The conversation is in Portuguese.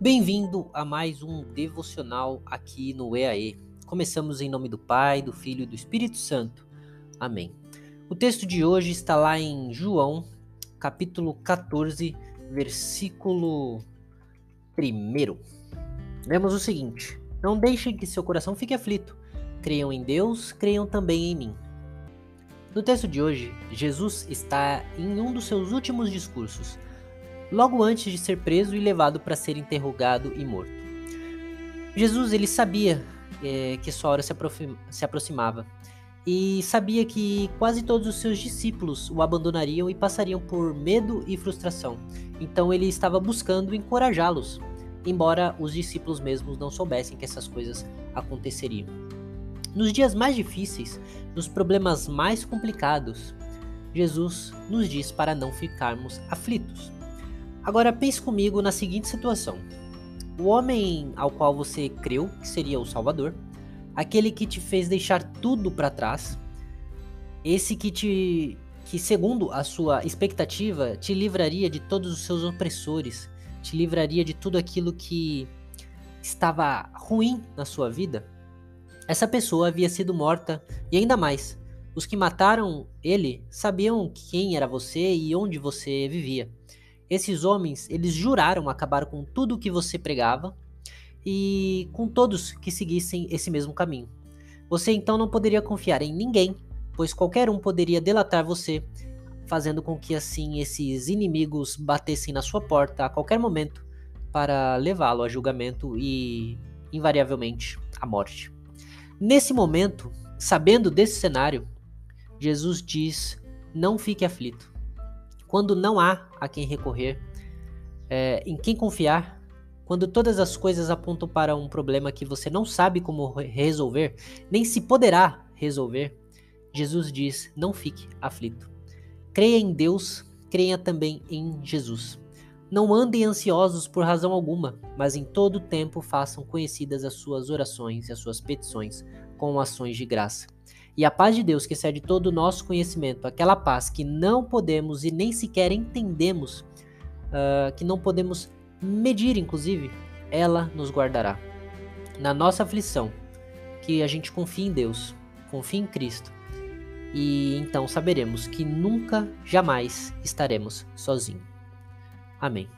Bem-vindo a mais um devocional aqui no EAE. Começamos em nome do Pai, do Filho e do Espírito Santo. Amém. O texto de hoje está lá em João, capítulo 14, versículo 1. Lemos o seguinte: Não deixem que seu coração fique aflito. Creiam em Deus, creiam também em mim. No texto de hoje, Jesus está em um dos seus últimos discursos logo antes de ser preso e levado para ser interrogado e morto. Jesus ele sabia é, que sua hora se, se aproximava e sabia que quase todos os seus discípulos o abandonariam e passariam por medo e frustração. Então ele estava buscando encorajá-los, embora os discípulos mesmos não soubessem que essas coisas aconteceriam. Nos dias mais difíceis, nos problemas mais complicados, Jesus nos diz para não ficarmos aflitos. Agora pense comigo na seguinte situação: o homem ao qual você creu que seria o Salvador, aquele que te fez deixar tudo para trás, esse que te que segundo a sua expectativa te livraria de todos os seus opressores, te livraria de tudo aquilo que estava ruim na sua vida. Essa pessoa havia sido morta e ainda mais, os que mataram ele sabiam quem era você e onde você vivia. Esses homens, eles juraram acabar com tudo o que você pregava e com todos que seguissem esse mesmo caminho. Você então não poderia confiar em ninguém, pois qualquer um poderia delatar você, fazendo com que assim esses inimigos batessem na sua porta a qualquer momento para levá-lo a julgamento e, invariavelmente, à morte. Nesse momento, sabendo desse cenário, Jesus diz: Não fique aflito quando não há a quem recorrer, é, em quem confiar, quando todas as coisas apontam para um problema que você não sabe como resolver, nem se poderá resolver, Jesus diz: não fique aflito. Creia em Deus, creia também em Jesus. Não andem ansiosos por razão alguma, mas em todo tempo façam conhecidas as suas orações e as suas petições com ações de graça. E a paz de Deus, que excede todo o nosso conhecimento, aquela paz que não podemos e nem sequer entendemos, uh, que não podemos medir, inclusive, ela nos guardará. Na nossa aflição, que a gente confie em Deus, confie em Cristo, e então saberemos que nunca, jamais estaremos sozinhos. Amém.